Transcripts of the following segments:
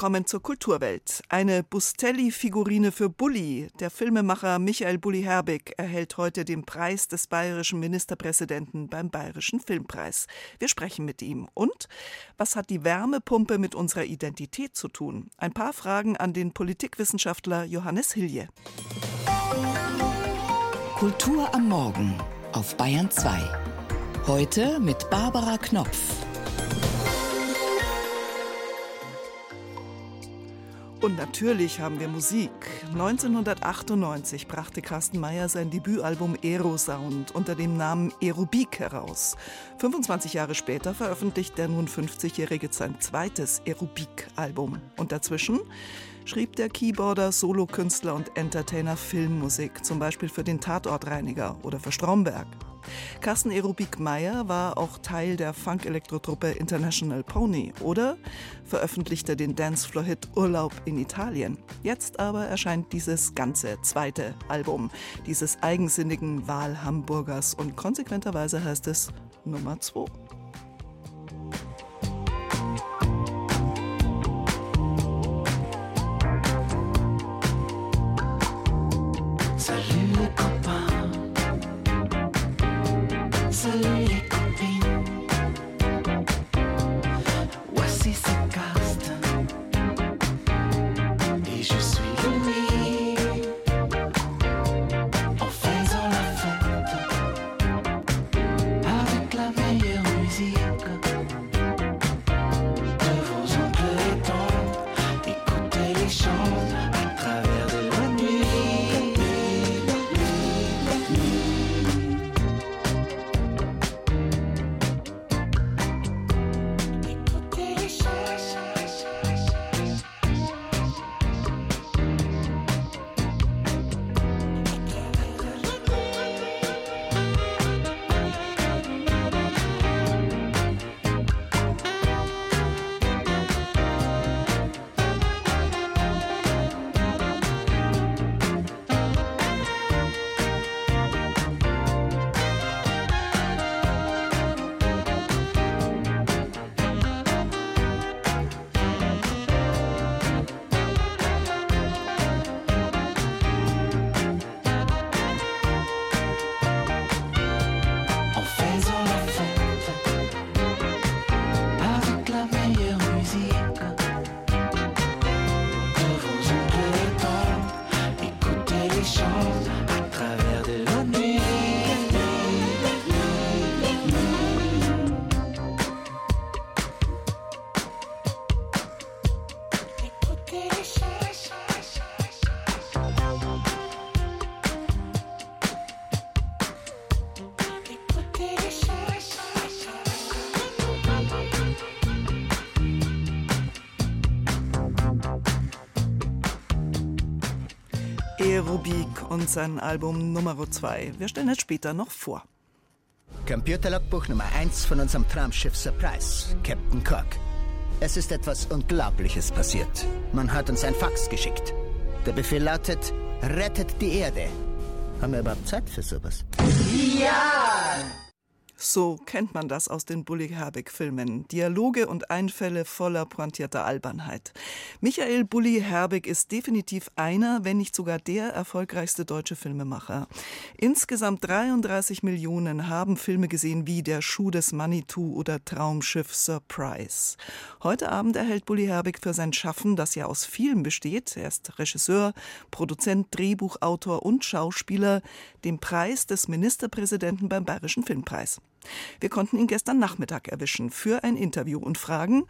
willkommen zur Kulturwelt. Eine Bustelli-Figurine für Bulli. Der Filmemacher Michael Bulli Herbig erhält heute den Preis des bayerischen Ministerpräsidenten beim Bayerischen Filmpreis. Wir sprechen mit ihm. Und was hat die Wärmepumpe mit unserer Identität zu tun? Ein paar Fragen an den Politikwissenschaftler Johannes Hilje. Kultur am Morgen auf Bayern 2. Heute mit Barbara Knopf. Und natürlich haben wir Musik. 1998 brachte Carsten Meyer sein Debütalbum Aerosound unter dem Namen Aerobik heraus. 25 Jahre später veröffentlicht der nun 50-Jährige sein zweites Aerobik-Album. Und dazwischen schrieb der Keyboarder, Solokünstler und Entertainer Filmmusik, zum Beispiel für den Tatortreiniger oder für Stromberg. Carsten Erubik Meyer war auch Teil der Funk-Elektro-Truppe International Pony oder veröffentlichte den Dancefloor-Hit Urlaub in Italien. Jetzt aber erscheint dieses ganze zweite Album dieses eigensinnigen Wahlhamburgers und konsequenterweise heißt es Nummer 2. sein Album Nummer 2. Wir stellen es später noch vor. Computerlogbuch Nummer 1 von unserem Traumschiff Surprise, Captain Kirk. Es ist etwas Unglaubliches passiert. Man hat uns ein Fax geschickt. Der Befehl lautet, rettet die Erde. Haben wir überhaupt Zeit für sowas? Ja! So kennt man das aus den Bully-Herbig-Filmen. Dialoge und Einfälle voller pointierter Albernheit. Michael Bully-Herbig ist definitiv einer, wenn nicht sogar der erfolgreichste deutsche Filmemacher. Insgesamt 33 Millionen haben Filme gesehen wie Der Schuh des Manitou oder Traumschiff Surprise. Heute Abend erhält Bully-Herbig für sein Schaffen, das ja aus vielem besteht, er ist Regisseur, Produzent, Drehbuchautor und Schauspieler, den Preis des Ministerpräsidenten beim Bayerischen Filmpreis. Wir konnten ihn gestern Nachmittag erwischen für ein Interview und fragen,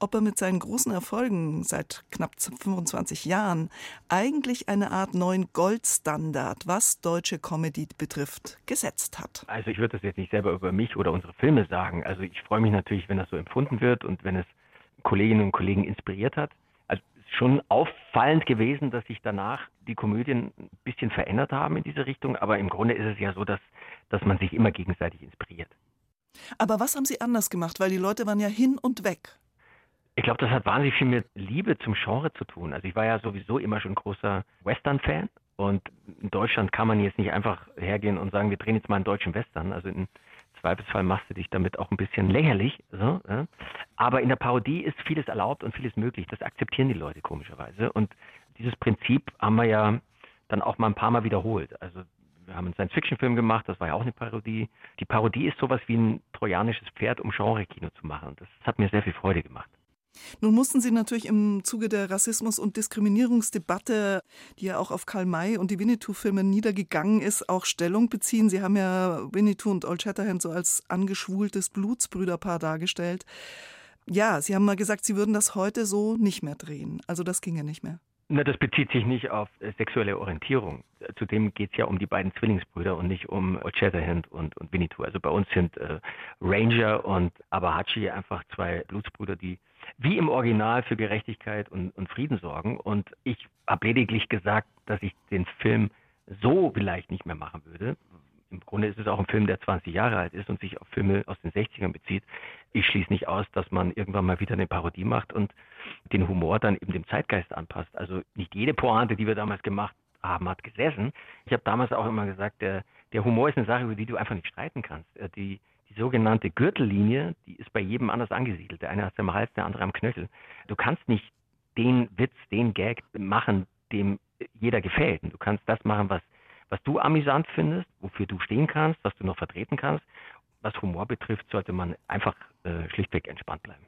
ob er mit seinen großen Erfolgen seit knapp 25 Jahren eigentlich eine Art neuen Goldstandard, was deutsche Comedy betrifft, gesetzt hat. Also ich würde das jetzt nicht selber über mich oder unsere Filme sagen. Also ich freue mich natürlich, wenn das so empfunden wird und wenn es Kolleginnen und Kollegen inspiriert hat. Also es ist schon auffallend gewesen, dass sich danach die Komödien ein bisschen verändert haben in diese Richtung, aber im Grunde ist es ja so, dass dass man sich immer gegenseitig inspiriert. Aber was haben Sie anders gemacht? Weil die Leute waren ja hin und weg. Ich glaube, das hat wahnsinnig viel mit Liebe zum Genre zu tun. Also ich war ja sowieso immer schon großer Western-Fan und in Deutschland kann man jetzt nicht einfach hergehen und sagen, wir drehen jetzt mal einen deutschen Western. Also in Zweifelsfall machst du dich damit auch ein bisschen lächerlich. So, ja. Aber in der Parodie ist vieles erlaubt und vieles möglich. Das akzeptieren die Leute komischerweise. Und dieses Prinzip haben wir ja dann auch mal ein paar Mal wiederholt. Also wir haben einen Science-Fiction-Film gemacht, das war ja auch eine Parodie. Die Parodie ist sowas wie ein trojanisches Pferd, um Genre-Kino zu machen. Das hat mir sehr viel Freude gemacht. Nun mussten Sie natürlich im Zuge der Rassismus- und Diskriminierungsdebatte, die ja auch auf Karl May und die Winnetou-Filme niedergegangen ist, auch Stellung beziehen. Sie haben ja Winnetou und Old Shatterhand so als angeschwultes Blutsbrüderpaar dargestellt. Ja, Sie haben mal gesagt, Sie würden das heute so nicht mehr drehen. Also das ginge nicht mehr. Na, das bezieht sich nicht auf äh, sexuelle Orientierung. Zudem geht es ja um die beiden Zwillingsbrüder und nicht um Shatterhand und, und Winnetou. Also bei uns sind äh, Ranger und Abahachi einfach zwei Blutsbrüder, die wie im Original für Gerechtigkeit und, und Frieden sorgen. Und ich habe lediglich gesagt, dass ich den Film so vielleicht nicht mehr machen würde. Im Grunde ist es auch ein Film, der 20 Jahre alt ist und sich auf Filme aus den 60ern bezieht. Ich schließe nicht aus, dass man irgendwann mal wieder eine Parodie macht und den Humor dann eben dem Zeitgeist anpasst. Also nicht jede Pointe, die wir damals gemacht haben, hat gesessen. Ich habe damals auch immer gesagt, der, der Humor ist eine Sache, über die du einfach nicht streiten kannst. Äh, die, die sogenannte Gürtellinie, die ist bei jedem anders angesiedelt. Der eine hat es am Hals, der andere am Knöchel. Du kannst nicht den Witz, den Gag machen, dem jeder gefällt. du kannst das machen, was, was du amüsant findest, wofür du stehen kannst, was du noch vertreten kannst. Was Humor betrifft, sollte man einfach äh, schlichtweg entspannt bleiben.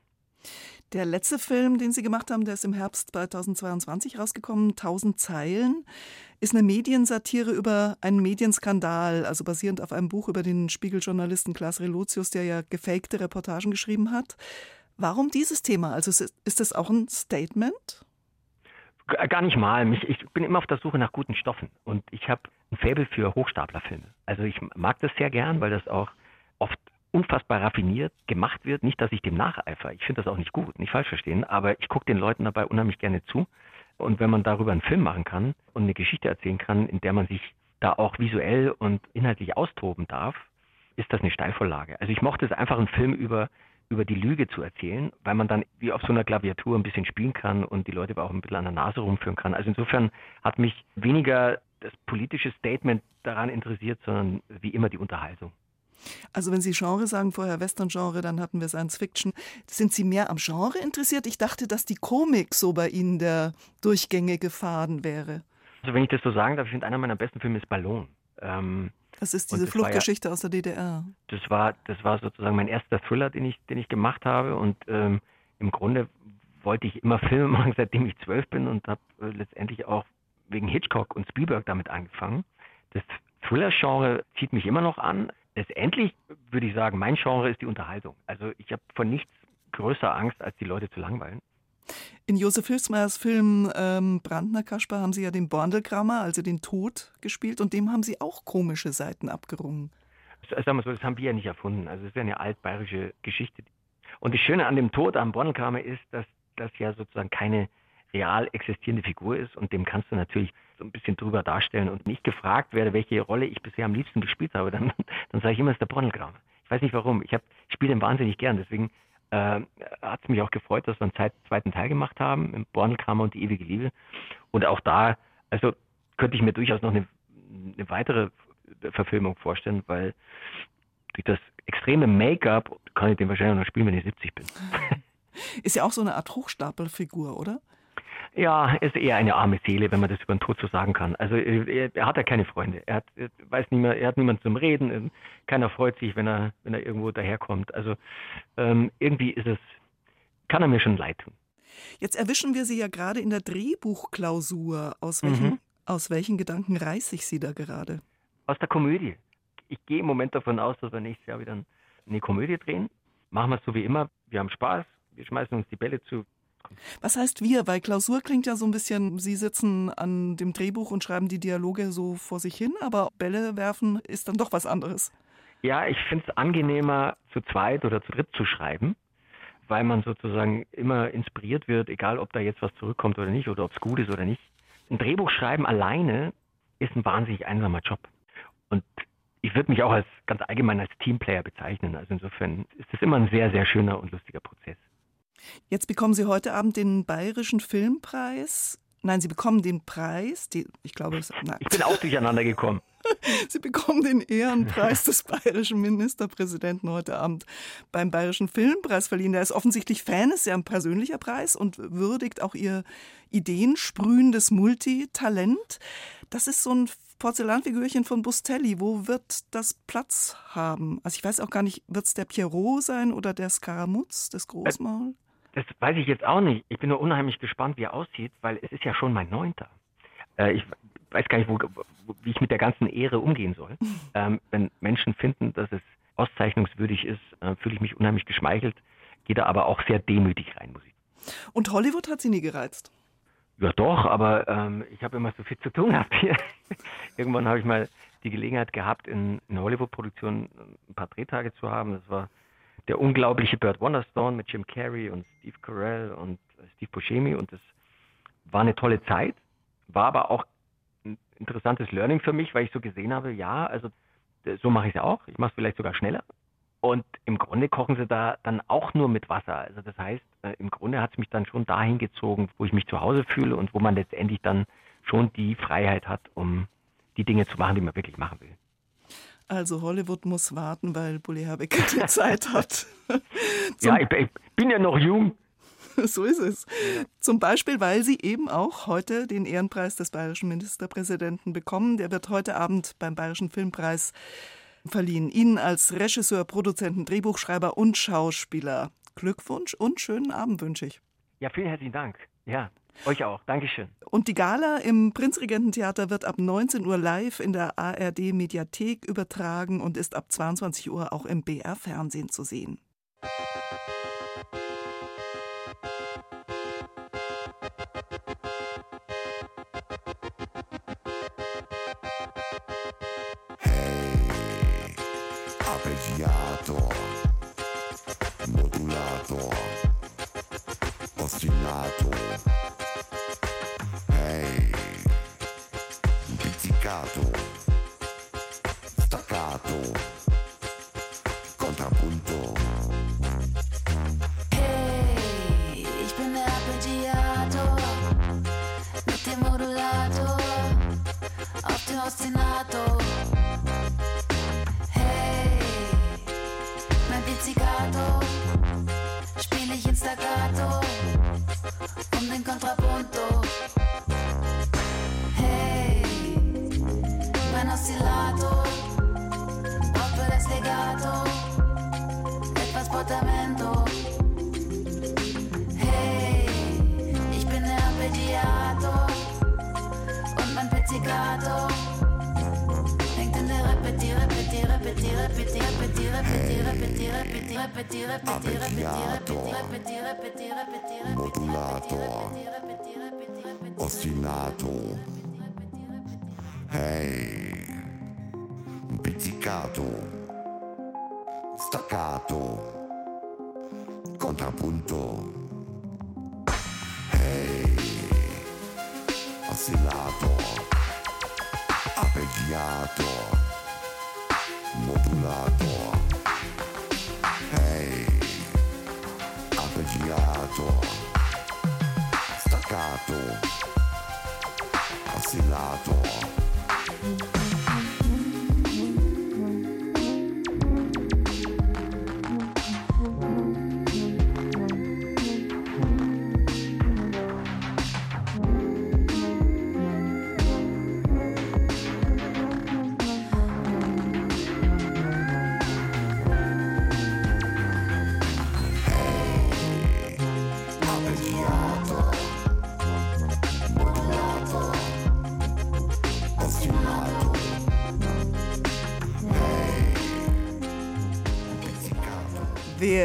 Der letzte Film, den Sie gemacht haben, der ist im Herbst 2022 rausgekommen, 1000 Zeilen, ist eine Mediensatire über einen Medienskandal, also basierend auf einem Buch über den Spiegeljournalisten Klaas Relotius, der ja gefakte Reportagen geschrieben hat. Warum dieses Thema? Also ist das auch ein Statement? Gar nicht mal. Ich bin immer auf der Suche nach guten Stoffen und ich habe ein Faible für Hochstaplerfilme. Also ich mag das sehr gern, weil das auch oft unfassbar raffiniert gemacht wird. Nicht, dass ich dem nacheifer. Ich finde das auch nicht gut, nicht falsch verstehen, aber ich gucke den Leuten dabei unheimlich gerne zu. Und wenn man darüber einen Film machen kann und eine Geschichte erzählen kann, in der man sich da auch visuell und inhaltlich austoben darf, ist das eine Steilvorlage. Also ich mochte es einfach, einen Film über, über die Lüge zu erzählen, weil man dann wie auf so einer Klaviatur ein bisschen spielen kann und die Leute auch ein bisschen an der Nase rumführen kann. Also insofern hat mich weniger das politische Statement daran interessiert, sondern wie immer die Unterhaltung. Also wenn Sie Genre sagen, vorher Western-Genre, dann hatten wir Science Fiction. Sind Sie mehr am Genre interessiert? Ich dachte, dass die Komik so bei Ihnen der durchgängige Faden wäre. Also wenn ich das so sagen darf, ich finde einer meiner besten Filme ist Ballon. Ähm, das ist diese das Fluchtgeschichte ja, aus der DDR. Das war, das war sozusagen mein erster Thriller, den ich, den ich gemacht habe. Und ähm, im Grunde wollte ich immer Filme machen, seitdem ich zwölf bin und habe äh, letztendlich auch wegen Hitchcock und Spielberg damit angefangen. Das Thriller-Genre zieht mich immer noch an letztendlich würde ich sagen, mein Genre ist die Unterhaltung. Also ich habe von nichts größer Angst, als die Leute zu langweilen. In Josef Hilfsmeyers Film ähm, Brandner Kasper haben Sie ja den Borndelgrammer, also den Tod, gespielt und dem haben Sie auch komische Seiten abgerungen. Sagen wir so, das haben wir ja nicht erfunden. Also es ist ja eine altbayerische Geschichte. Und das Schöne an dem Tod am Borndelgrammer ist, dass das ja sozusagen keine real existierende Figur ist und dem kannst du natürlich so ein bisschen drüber darstellen und nicht gefragt werde, welche Rolle ich bisher am liebsten gespielt habe, dann, dann sage ich immer, es ist der Bronnelgraben. Ich weiß nicht warum. Ich, ich spiele den wahnsinnig gern. Deswegen äh, hat es mich auch gefreut, dass wir einen zweiten Teil gemacht haben, im Bornelkramer und die ewige Liebe. Und auch da, also könnte ich mir durchaus noch eine, eine weitere Verfilmung vorstellen, weil durch das extreme Make-up kann ich den wahrscheinlich noch spielen, wenn ich 70 bin. Ist ja auch so eine Art Hochstapelfigur, oder? Ja, er ist eher eine arme Seele, wenn man das über den Tod so sagen kann. Also er, er hat ja keine Freunde. Er hat, er weiß nicht mehr, er hat niemanden zum Reden. Keiner freut sich, wenn er, wenn er irgendwo daherkommt. Also ähm, irgendwie ist es, kann er mir schon leid tun. Jetzt erwischen wir Sie ja gerade in der Drehbuchklausur. Aus welchen, mhm. aus welchen Gedanken reiße ich Sie da gerade? Aus der Komödie. Ich gehe im Moment davon aus, dass wir nächstes Jahr wieder eine Komödie drehen. Machen wir es so wie immer. Wir haben Spaß. Wir schmeißen uns die Bälle zu. Was heißt wir? Weil Klausur klingt ja so ein bisschen, Sie sitzen an dem Drehbuch und schreiben die Dialoge so vor sich hin, aber Bälle werfen ist dann doch was anderes. Ja, ich finde es angenehmer, zu zweit oder zu dritt zu schreiben, weil man sozusagen immer inspiriert wird, egal ob da jetzt was zurückkommt oder nicht oder ob es gut ist oder nicht. Ein Drehbuch schreiben alleine ist ein wahnsinnig einsamer Job. Und ich würde mich auch als ganz allgemein als Teamplayer bezeichnen. Also insofern ist es immer ein sehr, sehr schöner und lustiger Prozess. Jetzt bekommen Sie heute Abend den Bayerischen Filmpreis. Nein, Sie bekommen den Preis. Die, ich glaube, es. Ich bin auch durcheinander gekommen. Sie bekommen den Ehrenpreis des bayerischen Ministerpräsidenten heute Abend beim Bayerischen Filmpreis verliehen. Der ist offensichtlich Fan, ist ja ein persönlicher Preis und würdigt auch ihr ideensprühendes Multitalent. Das ist so ein Porzellanfigürchen von Bustelli. Wo wird das Platz haben? Also ich weiß auch gar nicht, wird es der Pierrot sein oder der Skaramuz, das Großmaul? Das weiß ich jetzt auch nicht. Ich bin nur unheimlich gespannt, wie er aussieht, weil es ist ja schon mein neunter. Äh, ich weiß gar nicht, wo, wie ich mit der ganzen Ehre umgehen soll. Ähm, wenn Menschen finden, dass es auszeichnungswürdig ist, äh, fühle ich mich unheimlich geschmeichelt, gehe da aber auch sehr demütig rein, muss ich. Und Hollywood hat Sie nie gereizt? Ja, doch, aber ähm, ich habe immer so viel zu tun gehabt hier. Irgendwann habe ich mal die Gelegenheit gehabt, in, in Hollywood-Produktionen ein paar Drehtage zu haben. Das war der unglaubliche Burt Wonderstone mit Jim Carrey und Steve Carell und Steve Buscemi und das war eine tolle Zeit, war aber auch ein interessantes Learning für mich, weil ich so gesehen habe, ja, also so mache ich es auch. Ich mache es vielleicht sogar schneller. Und im Grunde kochen sie da dann auch nur mit Wasser. Also das heißt, äh, im Grunde hat es mich dann schon dahin gezogen, wo ich mich zu Hause fühle und wo man letztendlich dann schon die Freiheit hat, um die Dinge zu machen, die man wirklich machen will. Also Hollywood muss warten, weil Bully Herbig keine Zeit hat. ja, ich, ich bin ja noch jung. So ist es. Zum Beispiel, weil Sie eben auch heute den Ehrenpreis des bayerischen Ministerpräsidenten bekommen. Der wird heute Abend beim Bayerischen Filmpreis verliehen. Ihnen als Regisseur, Produzenten, Drehbuchschreiber und Schauspieler Glückwunsch und schönen Abend wünsche ich. Ja, vielen herzlichen Dank. Ja, euch auch. Dankeschön. Und die Gala im Prinzregententheater wird ab 19 Uhr live in der ARD Mediathek übertragen und ist ab 22 Uhr auch im BR Fernsehen zu sehen. arpeggiato, modulato, ostinato. Dourado. Repeti, Repeti, Repeti, Repeti, Repeti, Repeti, Repeti, modulator, ostinato. Hey, pizzicato, staccato, contrappunto. Hey, oscillato, arpeggiato, modulato. staccato, staccato, assillato.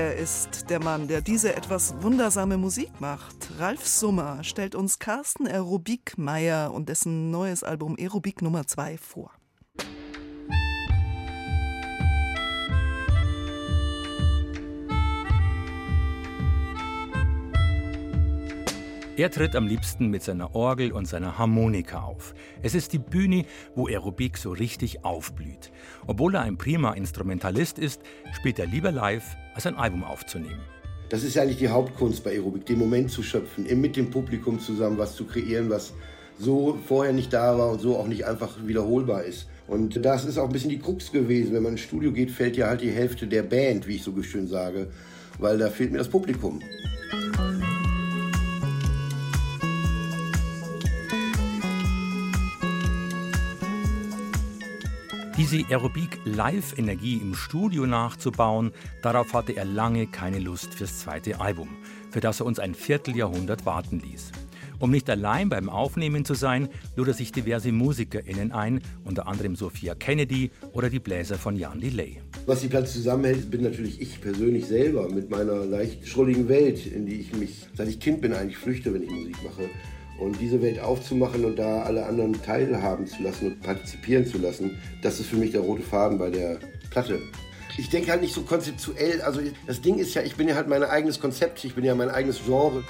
Wer ist der Mann, der diese etwas wundersame Musik macht? Ralf Summer stellt uns Carsten Aerobik Meyer und dessen neues Album Aerobik Nummer 2 vor. Er tritt am liebsten mit seiner Orgel und seiner Harmonika auf. Es ist die Bühne, wo Aerobik so richtig aufblüht. Obwohl er ein prima Instrumentalist ist, spielt er lieber live, als ein Album aufzunehmen. Das ist eigentlich die Hauptkunst bei Aerobik, den Moment zu schöpfen, eben mit dem Publikum zusammen was zu kreieren, was so vorher nicht da war und so auch nicht einfach wiederholbar ist. Und das ist auch ein bisschen die Krux gewesen. Wenn man ins Studio geht, fällt ja halt die Hälfte der Band, wie ich so schön sage, weil da fehlt mir das Publikum. Diese Aerobic-Live-Energie im Studio nachzubauen, darauf hatte er lange keine Lust fürs zweite Album, für das er uns ein Vierteljahrhundert warten ließ. Um nicht allein beim Aufnehmen zu sein, lud er sich diverse MusikerInnen ein, unter anderem Sophia Kennedy oder die Bläser von Jan Delay. Was die Platte zusammenhält, bin natürlich ich persönlich selber mit meiner leicht schrulligen Welt, in die ich mich, seit ich Kind bin, eigentlich flüchte, wenn ich Musik mache. Und diese Welt aufzumachen und da alle anderen teilhaben zu lassen und partizipieren zu lassen, das ist für mich der rote Faden bei der Platte. Ich denke halt nicht so konzeptuell. Also das Ding ist ja, ich bin ja halt mein eigenes Konzept, ich bin ja mein eigenes Genre.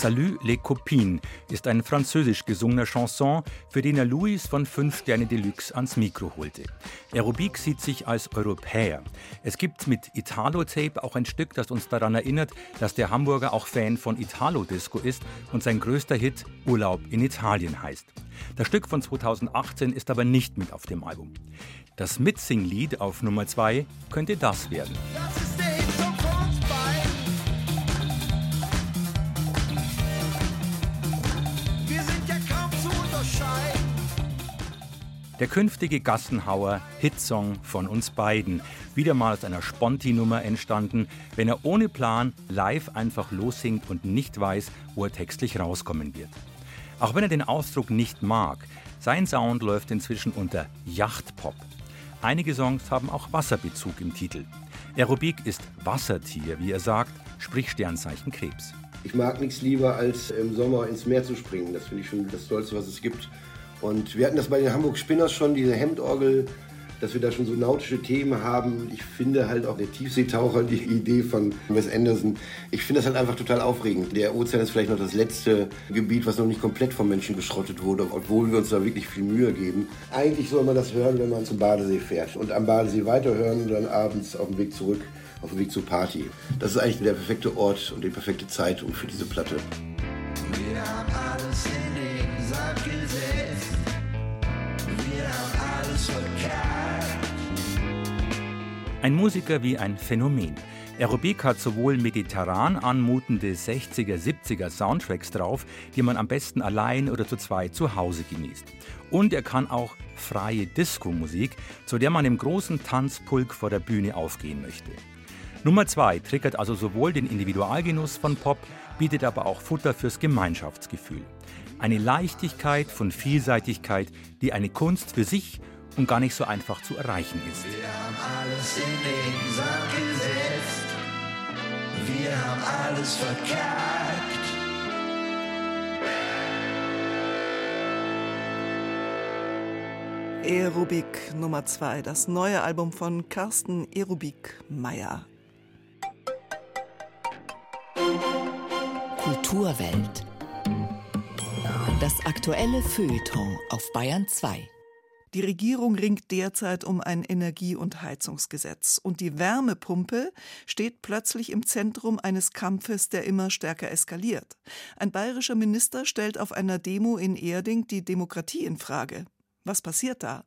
Salut les Copines ist ein französisch gesungener Chanson, für den er Louis von 5 Sterne Deluxe ans Mikro holte. Aerobic sieht sich als Europäer. Es gibt mit Italo-Tape auch ein Stück, das uns daran erinnert, dass der Hamburger auch Fan von Italo-Disco ist und sein größter Hit Urlaub in Italien heißt. Das Stück von 2018 ist aber nicht mit auf dem Album. Das Mitsing-Lied auf Nummer 2 könnte das werden. Das Der künftige Gassenhauer Hitsong von uns beiden. Wieder mal aus einer Sponti-Nummer entstanden, wenn er ohne Plan live einfach lossingt und nicht weiß, wo er textlich rauskommen wird. Auch wenn er den Ausdruck nicht mag, sein Sound läuft inzwischen unter Yachtpop. Einige Songs haben auch Wasserbezug im Titel. Aerobik ist Wassertier, wie er sagt, sprich Sternzeichen Krebs. Ich mag nichts lieber, als im Sommer ins Meer zu springen. Das finde ich schon das Tollste, was es gibt. Und wir hatten das bei den Hamburg Spinners schon, diese Hemdorgel, dass wir da schon so nautische Themen haben. Ich finde halt auch der Tiefseetaucher, die Idee von Wes Anderson, ich finde das halt einfach total aufregend. Der Ozean ist vielleicht noch das letzte Gebiet, was noch nicht komplett vom Menschen geschrottet wurde, obwohl wir uns da wirklich viel Mühe geben. Eigentlich soll man das hören, wenn man zum Badesee fährt und am Badesee weiterhören und dann abends auf dem Weg zurück, auf dem Weg zur Party. Das ist eigentlich der perfekte Ort und die perfekte Zeit für diese Platte. Wir haben alles in Ein Musiker wie ein Phänomen. Aerobik hat sowohl mediterran anmutende 60er, 70er Soundtracks drauf, die man am besten allein oder zu zweit zu Hause genießt. Und er kann auch freie Disco-Musik, zu der man im großen Tanzpulk vor der Bühne aufgehen möchte. Nummer 2 triggert also sowohl den Individualgenuss von Pop, bietet aber auch Futter fürs Gemeinschaftsgefühl. Eine Leichtigkeit von Vielseitigkeit, die eine Kunst für sich und gar nicht so einfach zu erreichen ist. Wir haben alles in den Sand gesetzt. Wir haben alles verkackt. Aerobik Nummer 2, das neue Album von Carsten Aerobik Meyer. Kulturwelt. Das aktuelle Feuilleton auf Bayern 2. Die Regierung ringt derzeit um ein Energie- und Heizungsgesetz. Und die Wärmepumpe steht plötzlich im Zentrum eines Kampfes, der immer stärker eskaliert. Ein bayerischer Minister stellt auf einer Demo in Erding die Demokratie in Frage. Was passiert da?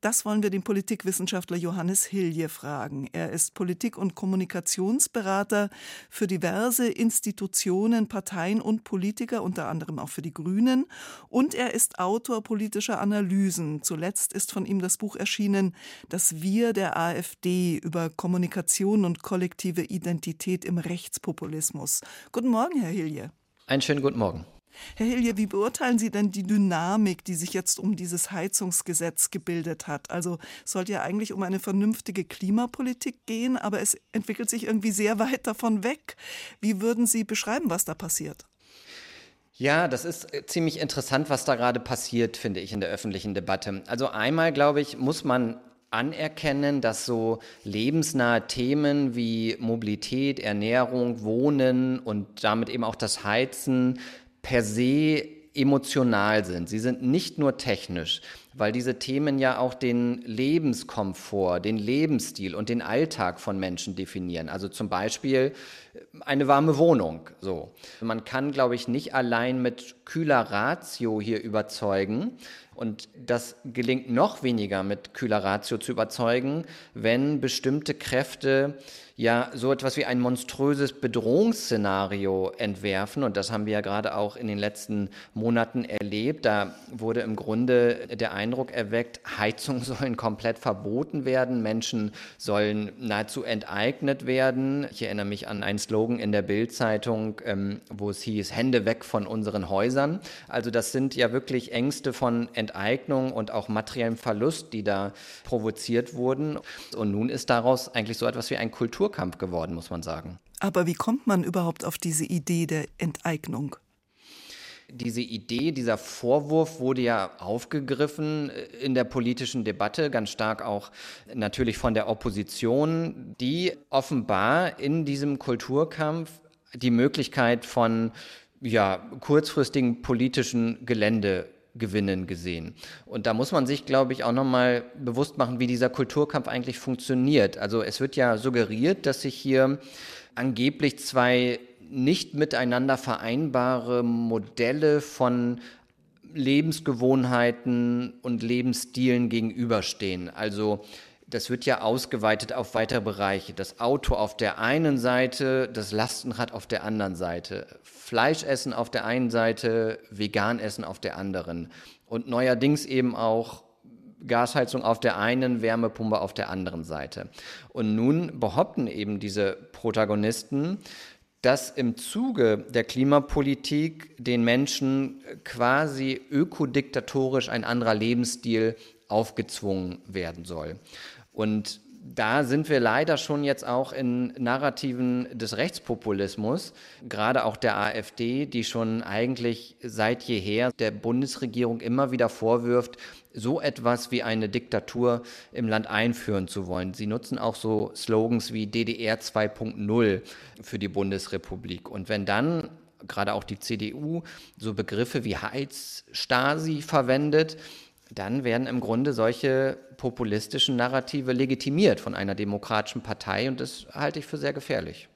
Das wollen wir den Politikwissenschaftler Johannes Hilje fragen. Er ist Politik- und Kommunikationsberater für diverse Institutionen, Parteien und Politiker, unter anderem auch für die Grünen. Und er ist Autor politischer Analysen. Zuletzt ist von ihm das Buch erschienen Das Wir der AfD über Kommunikation und kollektive Identität im Rechtspopulismus. Guten Morgen, Herr Hilje. Einen schönen guten Morgen. Herr Hilje, wie beurteilen Sie denn die Dynamik, die sich jetzt um dieses Heizungsgesetz gebildet hat? Also es sollte ja eigentlich um eine vernünftige Klimapolitik gehen, aber es entwickelt sich irgendwie sehr weit davon weg. Wie würden Sie beschreiben, was da passiert? Ja, das ist äh, ziemlich interessant, was da gerade passiert, finde ich, in der öffentlichen Debatte. Also einmal, glaube ich, muss man anerkennen, dass so lebensnahe Themen wie Mobilität, Ernährung, Wohnen und damit eben auch das Heizen per se emotional sind. Sie sind nicht nur technisch, weil diese Themen ja auch den Lebenskomfort, den Lebensstil und den Alltag von Menschen definieren. Also zum Beispiel eine warme Wohnung. So. Man kann, glaube ich, nicht allein mit kühler Ratio hier überzeugen. Und das gelingt noch weniger mit kühler Ratio zu überzeugen, wenn bestimmte Kräfte ja so etwas wie ein monströses Bedrohungsszenario entwerfen. Und das haben wir ja gerade auch in den letzten Monaten erlebt. Da wurde im Grunde der Eindruck erweckt, Heizungen sollen komplett verboten werden, Menschen sollen nahezu enteignet werden. Ich erinnere mich an einen Slogan in der Bildzeitung, ähm, wo es hieß, Hände weg von unseren Häusern. Also das sind ja wirklich Ängste von Enteignung und auch materiellem Verlust, die da provoziert wurden. Und nun ist daraus eigentlich so etwas wie ein Kultur Kulturkampf geworden, muss man sagen. Aber wie kommt man überhaupt auf diese Idee der Enteignung? Diese Idee, dieser Vorwurf wurde ja aufgegriffen in der politischen Debatte, ganz stark auch natürlich von der Opposition, die offenbar in diesem Kulturkampf die Möglichkeit von ja, kurzfristigen politischen Gelände Gewinnen gesehen. Und da muss man sich, glaube ich, auch nochmal bewusst machen, wie dieser Kulturkampf eigentlich funktioniert. Also es wird ja suggeriert, dass sich hier angeblich zwei nicht miteinander vereinbare Modelle von Lebensgewohnheiten und Lebensstilen gegenüberstehen. Also das wird ja ausgeweitet auf weitere Bereiche. Das Auto auf der einen Seite, das Lastenrad auf der anderen Seite. Fleischessen auf der einen Seite, Veganessen auf der anderen. Und neuerdings eben auch Gasheizung auf der einen, Wärmepumpe auf der anderen Seite. Und nun behaupten eben diese Protagonisten, dass im Zuge der Klimapolitik den Menschen quasi ökodiktatorisch ein anderer Lebensstil aufgezwungen werden soll. Und da sind wir leider schon jetzt auch in Narrativen des Rechtspopulismus, gerade auch der AfD, die schon eigentlich seit jeher der Bundesregierung immer wieder vorwirft, so etwas wie eine Diktatur im Land einführen zu wollen. Sie nutzen auch so Slogans wie DDR 2.0 für die Bundesrepublik. Und wenn dann gerade auch die CDU so Begriffe wie Heizstasi verwendet, dann werden im Grunde solche populistischen Narrative legitimiert von einer demokratischen Partei und das halte ich für sehr gefährlich.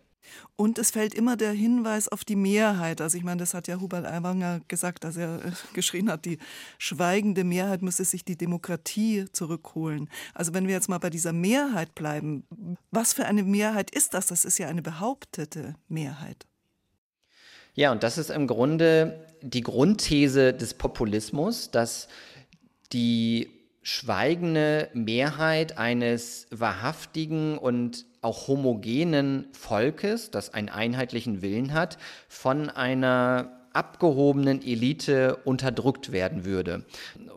Und es fällt immer der Hinweis auf die Mehrheit. Also ich meine, das hat ja Hubert Aiwanger gesagt, als er äh, geschrien hat, die schweigende Mehrheit müsse sich die Demokratie zurückholen. Also wenn wir jetzt mal bei dieser Mehrheit bleiben, was für eine Mehrheit ist das? Das ist ja eine behauptete Mehrheit. Ja, und das ist im Grunde die Grundthese des Populismus, dass die schweigende Mehrheit eines wahrhaftigen und auch homogenen Volkes, das einen einheitlichen Willen hat, von einer abgehobenen Elite unterdrückt werden würde.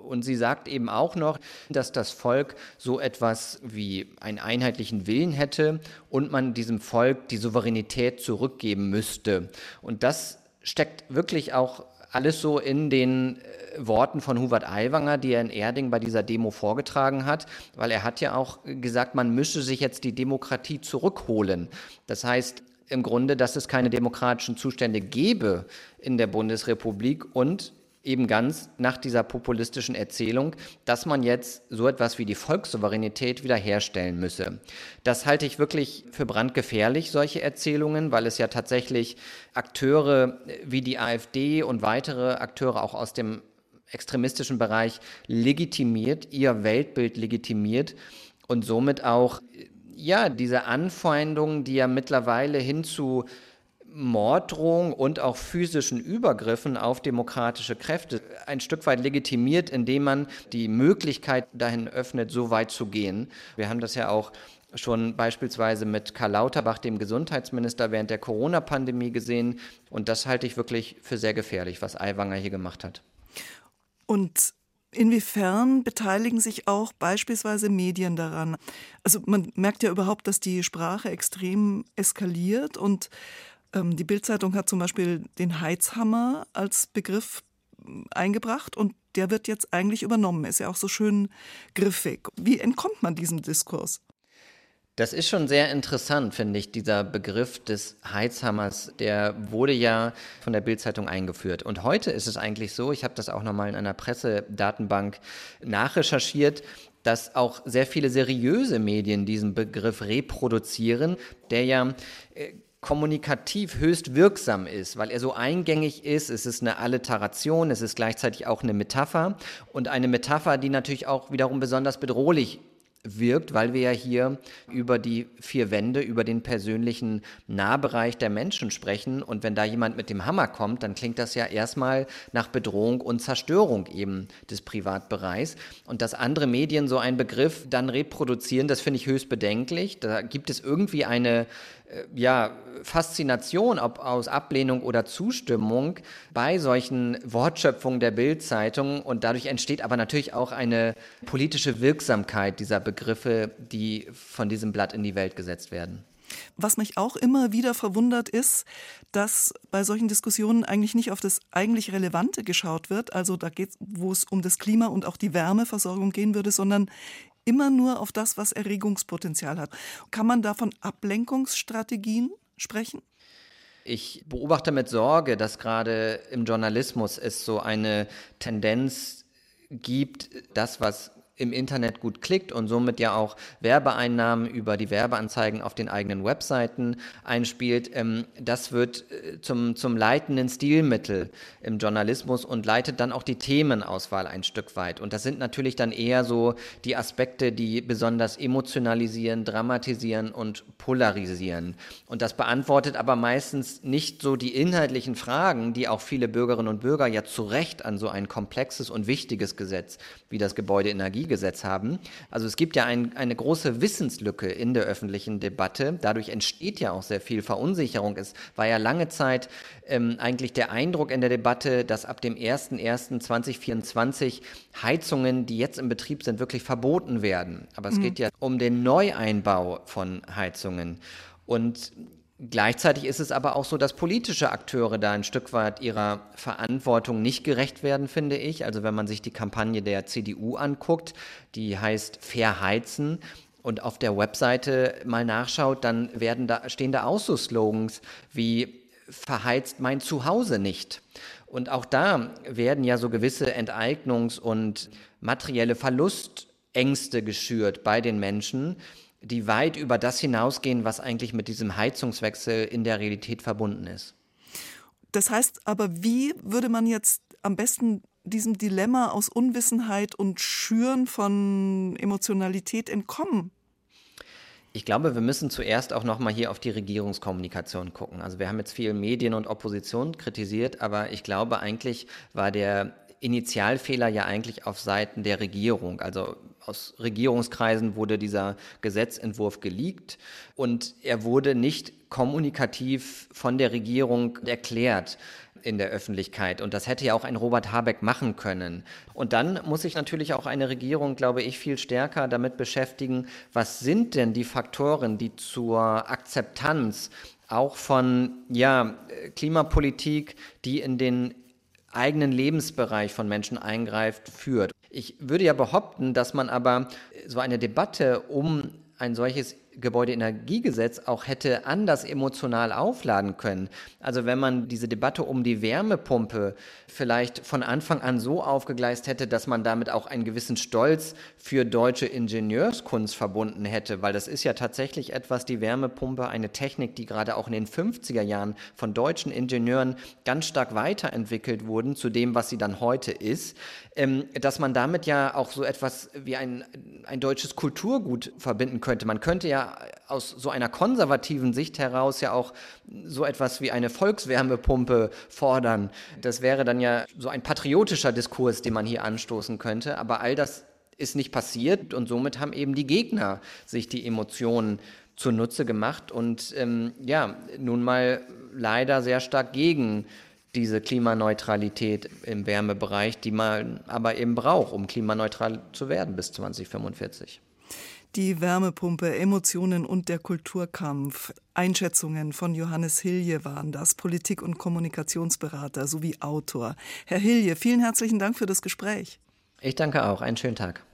Und sie sagt eben auch noch, dass das Volk so etwas wie einen einheitlichen Willen hätte und man diesem Volk die Souveränität zurückgeben müsste. Und das steckt wirklich auch alles so in den äh, Worten von Hubert Aiwanger, die er in Erding bei dieser Demo vorgetragen hat, weil er hat ja auch gesagt, man müsse sich jetzt die Demokratie zurückholen. Das heißt im Grunde, dass es keine demokratischen Zustände gäbe in der Bundesrepublik und eben ganz nach dieser populistischen Erzählung, dass man jetzt so etwas wie die Volkssouveränität wiederherstellen müsse. Das halte ich wirklich für brandgefährlich, solche Erzählungen, weil es ja tatsächlich Akteure wie die AfD und weitere Akteure auch aus dem extremistischen Bereich legitimiert, ihr Weltbild legitimiert und somit auch ja, diese Anfeindungen, die ja mittlerweile hin zu Morddrohung und auch physischen Übergriffen auf demokratische Kräfte ein Stück weit legitimiert, indem man die Möglichkeit dahin öffnet, so weit zu gehen. Wir haben das ja auch schon beispielsweise mit Karl Lauterbach, dem Gesundheitsminister, während der Corona-Pandemie gesehen. Und das halte ich wirklich für sehr gefährlich, was Aiwanger hier gemacht hat. Und Inwiefern beteiligen sich auch beispielsweise Medien daran? Also man merkt ja überhaupt, dass die Sprache extrem eskaliert und die Bildzeitung hat zum Beispiel den Heizhammer als Begriff hm, eingebracht und der wird jetzt eigentlich übernommen. Ist ja auch so schön griffig. Wie entkommt man diesem Diskurs? Das ist schon sehr interessant, finde ich, dieser Begriff des Heizhammers. Der wurde ja von der Bildzeitung eingeführt. Und heute ist es eigentlich so, ich habe das auch nochmal in einer Pressedatenbank nachrecherchiert, dass auch sehr viele seriöse Medien diesen Begriff reproduzieren, der ja äh, kommunikativ höchst wirksam ist, weil er so eingängig ist. Es ist eine Alliteration, es ist gleichzeitig auch eine Metapher und eine Metapher, die natürlich auch wiederum besonders bedrohlich wirkt, weil wir ja hier über die vier Wände, über den persönlichen Nahbereich der Menschen sprechen. Und wenn da jemand mit dem Hammer kommt, dann klingt das ja erstmal nach Bedrohung und Zerstörung eben des Privatbereichs. Und dass andere Medien so einen Begriff dann reproduzieren, das finde ich höchst bedenklich. Da gibt es irgendwie eine ja, Faszination, ob aus Ablehnung oder Zustimmung bei solchen Wortschöpfungen der Bildzeitung und dadurch entsteht aber natürlich auch eine politische Wirksamkeit dieser Begriffe, die von diesem Blatt in die Welt gesetzt werden. Was mich auch immer wieder verwundert ist, dass bei solchen Diskussionen eigentlich nicht auf das eigentlich Relevante geschaut wird, also da geht wo es um das Klima und auch die Wärmeversorgung gehen würde, sondern immer nur auf das, was Erregungspotenzial hat. Kann man da von Ablenkungsstrategien sprechen? Ich beobachte mit Sorge, dass gerade im Journalismus es so eine Tendenz gibt, das, was im Internet gut klickt und somit ja auch Werbeeinnahmen über die Werbeanzeigen auf den eigenen Webseiten einspielt, ähm, das wird äh, zum, zum leitenden Stilmittel im Journalismus und leitet dann auch die Themenauswahl ein Stück weit. Und das sind natürlich dann eher so die Aspekte, die besonders emotionalisieren, dramatisieren und polarisieren. Und das beantwortet aber meistens nicht so die inhaltlichen Fragen, die auch viele Bürgerinnen und Bürger ja zu Recht an so ein komplexes und wichtiges Gesetz wie das Gebäudeenergie Energiegesetz haben. Also es gibt ja ein, eine große Wissenslücke in der öffentlichen Debatte. Dadurch entsteht ja auch sehr viel Verunsicherung. Es war ja lange Zeit ähm, eigentlich der Eindruck in der Debatte, dass ab dem 01.01.2024 Heizungen, die jetzt im Betrieb sind, wirklich verboten werden. Aber es mhm. geht ja um den Neueinbau von Heizungen. Und Gleichzeitig ist es aber auch so, dass politische Akteure da ein Stück weit ihrer Verantwortung nicht gerecht werden, finde ich. Also wenn man sich die Kampagne der CDU anguckt, die heißt Fair Heizen und auf der Webseite mal nachschaut, dann werden da, stehen da auch so Slogans wie verheizt mein Zuhause nicht. Und auch da werden ja so gewisse Enteignungs- und materielle Verlustängste geschürt bei den Menschen die weit über das hinausgehen, was eigentlich mit diesem Heizungswechsel in der Realität verbunden ist. Das heißt aber, wie würde man jetzt am besten diesem Dilemma aus Unwissenheit und Schüren von Emotionalität entkommen? Ich glaube, wir müssen zuerst auch noch mal hier auf die Regierungskommunikation gucken. Also wir haben jetzt viel Medien und Opposition kritisiert, aber ich glaube eigentlich war der Initialfehler ja eigentlich auf Seiten der Regierung. Also aus Regierungskreisen wurde dieser Gesetzentwurf geleakt und er wurde nicht kommunikativ von der Regierung erklärt in der Öffentlichkeit. Und das hätte ja auch ein Robert Habeck machen können. Und dann muss sich natürlich auch eine Regierung, glaube ich, viel stärker damit beschäftigen, was sind denn die Faktoren, die zur Akzeptanz auch von ja, Klimapolitik, die in den eigenen Lebensbereich von Menschen eingreift, führt. Ich würde ja behaupten, dass man aber so eine Debatte um ein solches Gebäudeenergiegesetz auch hätte anders emotional aufladen können. Also wenn man diese Debatte um die Wärmepumpe vielleicht von Anfang an so aufgegleist hätte, dass man damit auch einen gewissen Stolz für deutsche Ingenieurskunst verbunden hätte, weil das ist ja tatsächlich etwas, die Wärmepumpe, eine Technik, die gerade auch in den 50er Jahren von deutschen Ingenieuren ganz stark weiterentwickelt wurden zu dem, was sie dann heute ist, ähm, dass man damit ja auch so etwas wie ein, ein deutsches Kulturgut verbinden könnte. Man könnte aus so einer konservativen Sicht heraus ja auch so etwas wie eine Volkswärmepumpe fordern. Das wäre dann ja so ein patriotischer Diskurs, den man hier anstoßen könnte. Aber all das ist nicht passiert und somit haben eben die Gegner sich die Emotionen zunutze gemacht und ähm, ja, nun mal leider sehr stark gegen diese Klimaneutralität im Wärmebereich, die man aber eben braucht, um klimaneutral zu werden bis 2045. Die Wärmepumpe, Emotionen und der Kulturkampf. Einschätzungen von Johannes Hilje waren das, Politik- und Kommunikationsberater sowie Autor. Herr Hilje, vielen herzlichen Dank für das Gespräch. Ich danke auch. Einen schönen Tag.